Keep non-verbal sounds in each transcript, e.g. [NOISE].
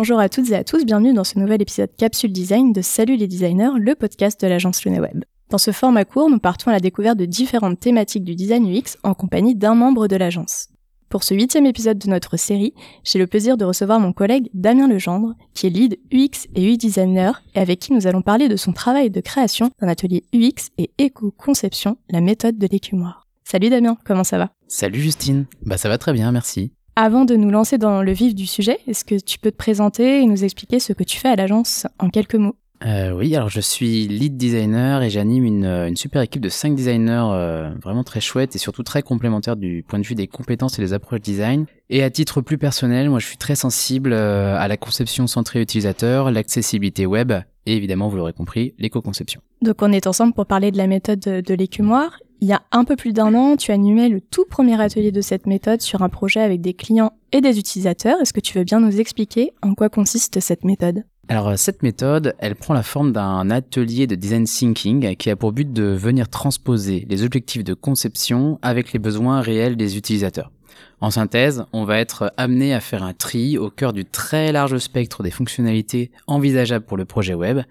Bonjour à toutes et à tous, bienvenue dans ce nouvel épisode Capsule Design de Salut les designers, le podcast de l'agence LuneWeb. Dans ce format court, nous partons à la découverte de différentes thématiques du design UX en compagnie d'un membre de l'agence. Pour ce huitième épisode de notre série, j'ai le plaisir de recevoir mon collègue Damien Legendre, qui est lead UX et UI designer, et avec qui nous allons parler de son travail de création d'un atelier UX et éco-conception, la méthode de l'écumoire. Salut Damien, comment ça va? Salut Justine, bah ça va très bien, merci. Avant de nous lancer dans le vif du sujet, est-ce que tu peux te présenter et nous expliquer ce que tu fais à l'agence en quelques mots? Euh, oui, alors je suis lead designer et j'anime une, une, super équipe de 5 designers euh, vraiment très chouette et surtout très complémentaires du point de vue des compétences et des approches design. Et à titre plus personnel, moi je suis très sensible euh, à la conception centrée utilisateur, l'accessibilité web et évidemment, vous l'aurez compris, l'éco-conception. Donc on est ensemble pour parler de la méthode de, de l'écumoire. Il y a un peu plus d'un an, tu animais le tout premier atelier de cette méthode sur un projet avec des clients et des utilisateurs. Est-ce que tu veux bien nous expliquer en quoi consiste cette méthode? Alors euh, cette méthode, elle prend la forme d'un atelier de design thinking qui a pour but de venir transposer les objectifs de conception avec les besoins réels des utilisateurs. En synthèse, on va être amené à faire un tri au cœur du très large spectre des fonctionnalités envisageables pour le projet web.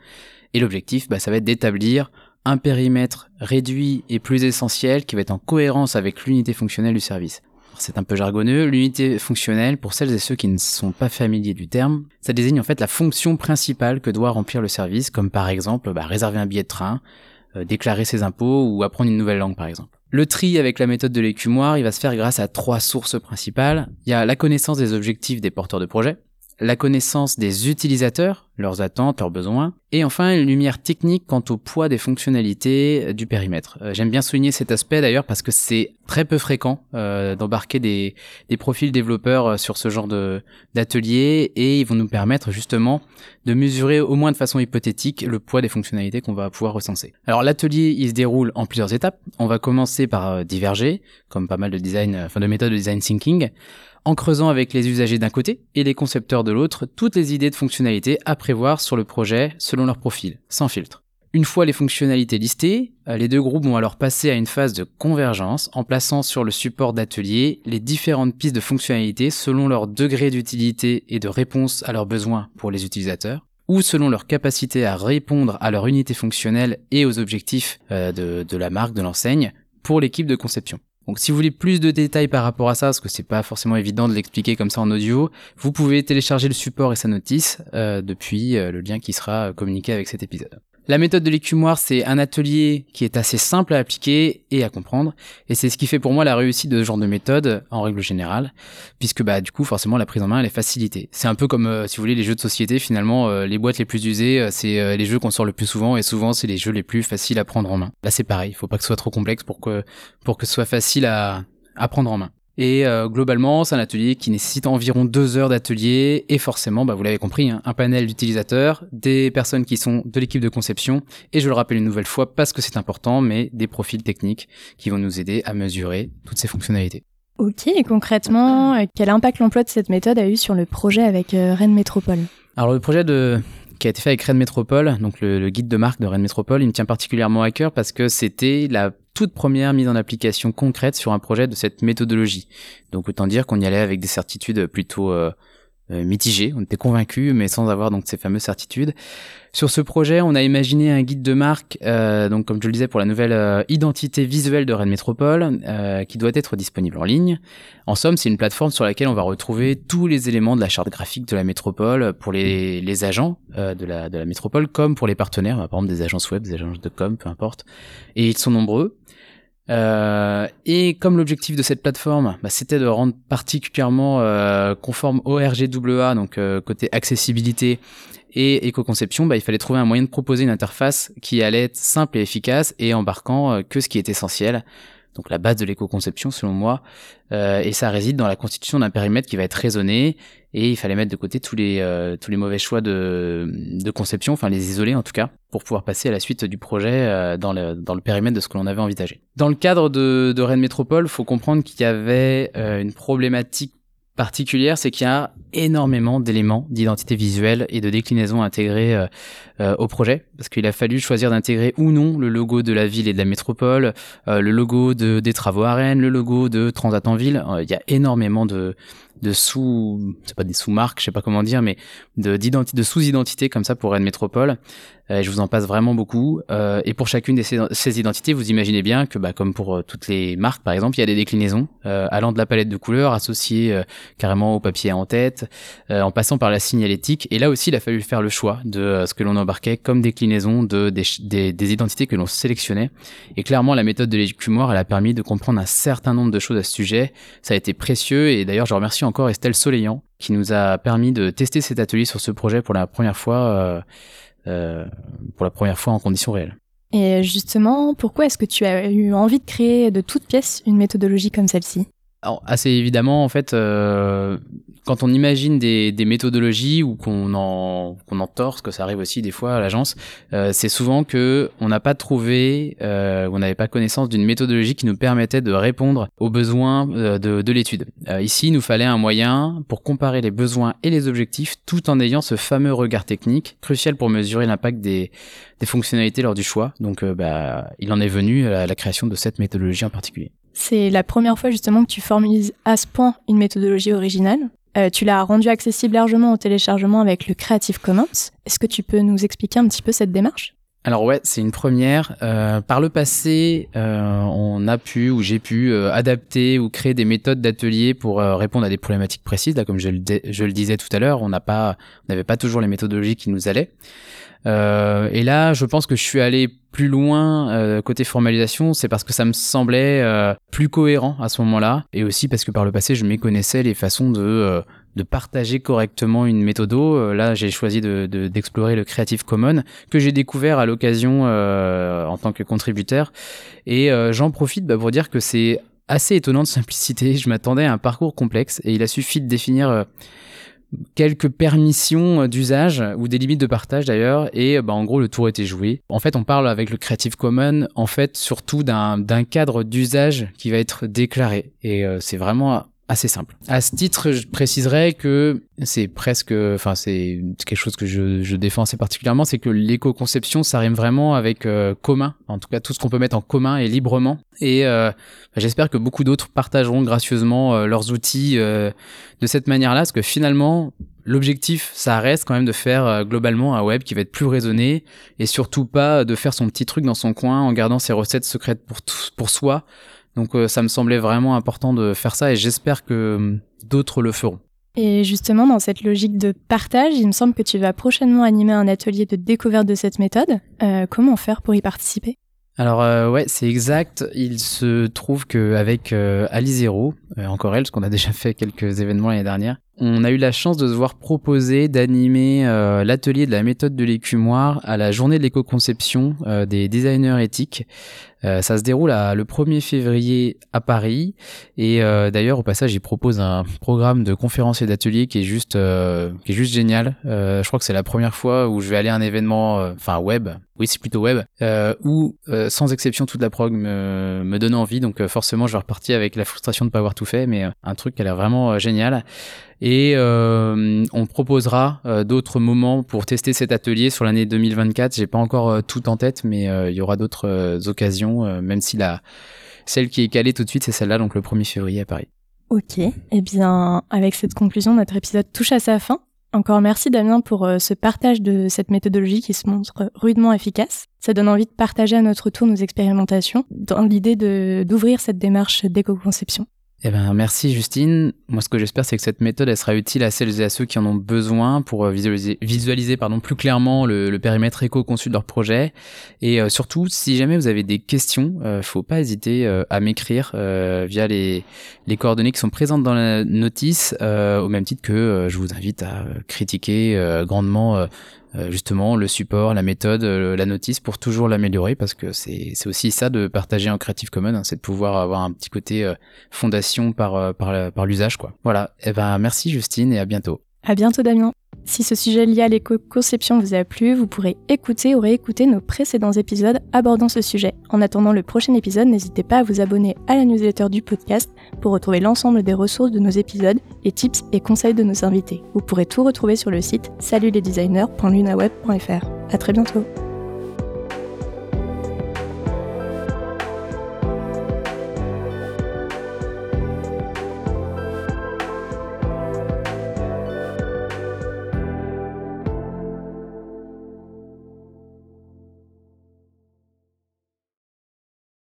Et l'objectif, bah, ça va être d'établir un périmètre réduit et plus essentiel qui va être en cohérence avec l'unité fonctionnelle du service. C'est un peu jargonneux, l'unité fonctionnelle, pour celles et ceux qui ne sont pas familiers du terme, ça désigne en fait la fonction principale que doit remplir le service, comme par exemple bah, réserver un billet de train, euh, déclarer ses impôts ou apprendre une nouvelle langue par exemple. Le tri avec la méthode de l'écumoire, il va se faire grâce à trois sources principales. Il y a la connaissance des objectifs des porteurs de projet, la connaissance des utilisateurs, leurs attentes, leurs besoins, et enfin une lumière technique quant au poids des fonctionnalités euh, du périmètre. Euh, j'aime bien souligner cet aspect d'ailleurs parce que c'est très peu fréquent euh, d'embarquer des, des, profils développeurs sur ce genre d'atelier et ils vont nous permettre justement de mesurer au moins de façon hypothétique le poids des fonctionnalités qu'on va pouvoir recenser. Alors l'atelier il se déroule en plusieurs étapes. On va commencer par diverger, comme pas mal de design, enfin de méthodes de design thinking en creusant avec les usagers d'un côté et les concepteurs de l'autre toutes les idées de fonctionnalités à sur le projet selon leur profil, sans filtre. Une fois les fonctionnalités listées, euh, les deux groupes vont alors passer à une phase de convergence en plaçant sur le support d'atelier les différentes pistes de fonctionnalités selon leur degré d'utilité et de réponse à leurs besoins pour les utilisateurs ou selon leur capacité à répondre à leur unité fonctionnelle et aux objectifs euh, de la marque, de l'enseigne, pour l'équipe de conception. Donc si vous voulez plus de détails par rapport à ça, parce que c'est pas forcément évident de l'expliquer comme ça en audio, vous pouvez télécharger le support et sa notice euh, depuis euh, le lien qui sera communiqué avec cet épisode. La méthode de l'écumoire, c'est un atelier qui est assez simple à appliquer et à comprendre, et c'est ce qui fait pour moi la réussite de ce genre de méthode en règle générale, puisque bah du coup forcément la prise en main elle est facilitée. C'est un peu comme euh, si vous voulez les jeux de société finalement, euh, les boîtes les plus usées, euh, c'est les jeux qu'on sort le plus souvent et souvent c'est les jeux les plus faciles à prendre en main. Là c'est pareil, il faut pas que ce soit trop complexe pour que pour que ce soit facile à à prendre en main. Et euh, globalement, c'est un atelier qui nécessite environ deux heures d'atelier. Et forcément, bah, vous l'avez compris, hein, un panel d'utilisateurs, des personnes qui sont de l'équipe de conception. Et je le rappelle une nouvelle fois parce que c'est important, mais des profils techniques qui vont nous aider à mesurer toutes ces fonctionnalités. Ok, et concrètement, euh, quel impact l'emploi de cette méthode a eu sur le projet avec euh, Rennes Métropole? Alors le projet de qui a été fait avec Rennes Métropole, donc le, le, guide de marque de Rennes Métropole, il me tient particulièrement à cœur parce que c'était la toute première mise en application concrète sur un projet de cette méthodologie. Donc autant dire qu'on y allait avec des certitudes plutôt euh, euh, mitigées. On était convaincus, mais sans avoir donc ces fameuses certitudes. Sur ce projet, on a imaginé un guide de marque, euh, donc comme je le disais pour la nouvelle euh, identité visuelle de Rennes Métropole, euh, qui doit être disponible en ligne. En somme, c'est une plateforme sur laquelle on va retrouver tous les éléments de la charte graphique de la métropole pour les, les agents de, la, de la métropole, comme pour les partenaires, par exemple des agences web, des agences de com, peu importe. Et ils sont nombreux. Euh, et comme l'objectif de cette plateforme, bah, c'était de rendre particulièrement euh, conforme au RGWA, donc euh, côté accessibilité et éco-conception, bah, il fallait trouver un moyen de proposer une interface qui allait être simple et efficace et embarquant que ce qui est essentiel donc la base de l'éco-conception selon moi, euh, et ça réside dans la constitution d'un périmètre qui va être raisonné, et il fallait mettre de côté tous les, euh, tous les mauvais choix de, de conception, enfin les isoler en tout cas, pour pouvoir passer à la suite du projet euh, dans, le, dans le périmètre de ce que l'on avait envisagé. Dans le cadre de, de Rennes Métropole, faut comprendre qu'il y avait une problématique particulière, c'est qu'il y a énormément d'éléments d'identité visuelle et de déclinaison intégrés euh, euh, au projet, parce qu'il a fallu choisir d'intégrer ou non le logo de la ville et de la métropole, euh, le logo de, des travaux à Rennes, le logo de Transat en ville. il y a énormément de, de sous, c'est pas des sous-marques, je sais pas comment dire, mais de, de sous-identités comme ça pour Rennes Métropole. Euh, je vous en passe vraiment beaucoup. Euh, et pour chacune de ces, identités, vous imaginez bien que, bah, comme pour euh, toutes les marques, par exemple, il y a des déclinaisons allant de la palette de couleurs associée carrément au papier en tête, en passant par la signalétique. Et là aussi, il a fallu faire le choix de ce que l'on embarquait comme déclinaison de des, des, identités que l'on sélectionnait. Et clairement, la méthode de l'écumoire, elle a permis de comprendre un certain nombre de choses à ce sujet. Ça a été précieux. Et d'ailleurs, je remercie encore Estelle Soleillant qui nous a permis de tester cet atelier sur ce projet pour la première fois. Euh, pour la première fois en conditions réelles. Et justement, pourquoi est-ce que tu as eu envie de créer de toutes pièces une méthodologie comme celle-ci? Alors, assez évidemment, en fait, euh, quand on imagine des, méthodologies ou qu'on en qu'on en torse, que ça arrive aussi des fois à l'agence, euh, c'est souvent que on n'a pas trouvé, euh, on n'avait pas connaissance d'une méthodologie qui nous permettait de répondre aux besoins euh, de, de l'étude. Ici, il nous fallait un moyen pour comparer les besoins et les objectifs, tout en ayant ce fameux regard technique crucial pour mesurer l'impact des, fonctionnalités lors du choix. Donc, bah, il en est venu à la création de cette méthodologie en particulier. C'est la première fois justement que tu formalises à ce point une méthodologie originale. Euh, tu l'as rendu accessible largement au téléchargement avec le Creative Commons. Est-ce que tu peux nous expliquer un petit peu cette démarche? Alors ouais, c'est une première. Euh, par le passé, euh, on a pu ou j'ai pu adapter ou créer des méthodes d'atelier pour répondre à des problématiques précises. Là, comme je le, disais tout à l'heure, on n'a pas, on n'avait pas toujours les méthodologies qui nous allaient. Euh, et là, je pense que je suis allé plus loin euh, côté formalisation, c'est parce que ça me semblait euh, plus cohérent à ce moment-là, et aussi parce que par le passé, je méconnaissais les façons de de partager correctement une méthode. là, j'ai choisi de, d'explorer le Creative Commons que j'ai découvert à l'occasion en tant que contributeur, et j'en profite bah, pour dire que c'est assez étonnant de simplicité. [LAUGHS] Je m'attendais à un parcours complexe, et il a suffi de définir quelques permissions euh, d'usage ou des limites de partage d'ailleurs et bah, en gros le tour était joué. En fait on parle avec le Creative Commons en fait surtout d'un cadre d'usage qui va être déclaré et euh, c'est vraiment assez simple. À ce titre, je préciserais que c'est presque, enfin c'est quelque chose que je, je, défends assez particulièrement, c'est que l'éco-conception, ça rime vraiment avec euh, commun, en tout cas tout ce qu'on peut mettre en commun et librement. Et euh, bah, j'espère que beaucoup d'autres partageront gracieusement euh, leurs outils de cette manière-là, parce que finalement, l'objectif, ça reste quand même de faire globalement un web qui va être plus raisonné et surtout pas de faire son petit truc dans son coin en gardant ses recettes secrètes pour, pour soi donc euh, ça me semblait vraiment important de faire ça et j'espère que euh, d'autres le feront. Et justement, dans cette logique de partage, il me semble que tu vas prochainement animer un atelier de découverte de cette méthode. Euh, comment faire pour y participer? Alors ouais, c'est exact. Il se trouve qu'avec euh, Ali Zero, encore elle, parce qu'on a [LAUGHS] déjà fait quelques événements l'année dernière, on a eu la chance de se voir proposer d'animer l'atelier de la méthode de l'écumoire à la journée de l'éco-conception des designers éthiques. Euh, ça se déroule le 1er février à Paris. Et euh, d'ailleurs, au passage, il propose un programme de conférences et d'ateliers qui est juste, euh, qui est juste génial. je crois que c'est la première fois où je vais aller à un événement, enfin web. Oui, c'est plutôt web, où sans exception toute la prog me, me donne envie. Donc forcément, je vais repartir avec la frustration de ne pas avoir tout fait, mais un truc qui a l'air vraiment génial. Et euh, on proposera euh, d'autres moments pour tester cet atelier sur l'année 2024. J'ai pas encore euh, tout en tête, mais il y aura d'autres occasions, même si la celle qui est calée tout de suite, c'est celle-là, donc le 1er février à Paris. Ok, eh bien, avec cette conclusion, notre épisode touche à sa fin. Encore merci Damien pour ce partage de cette méthodologie qui se montre rudement efficace. Ça donne envie de partager à notre tour nos expérimentations dans l'idée d'ouvrir cette démarche d'éco-conception. Eh ben, merci Justine. Moi, ce que j'espère, c'est que cette méthode, elle sera utile à celles et à ceux qui en ont besoin pour euh, visualiser, visualiser pardon, plus clairement le, périmètre éco-conçu de leur projet. Et euh, surtout, si jamais vous avez des questions, euh, faut pas hésiter euh, à m'écrire via les, les coordonnées qui sont présentes dans la notice, au même titre que je vous invite à critiquer grandement euh, justement le support, la méthode, euh, la notice pour toujours l'améliorer parce que c'est aussi ça de partager en Creative Commons, hein, c'est de pouvoir avoir un petit côté euh, fondation par, par, par l'usage. quoi. Voilà, et eh ben, merci Justine et à bientôt. À bientôt Damien. Si ce sujet lié à l'éco-conception vous a plu, vous pourrez écouter ou réécouter nos précédents épisodes abordant ce sujet. En attendant le prochain épisode, n'hésitez pas à vous abonner à la newsletter du podcast pour retrouver l'ensemble des ressources de nos épisodes, et tips et conseils de nos invités. Vous pourrez tout retrouver sur le site salutlesdesigners.lunaweb.fr. À très bientôt.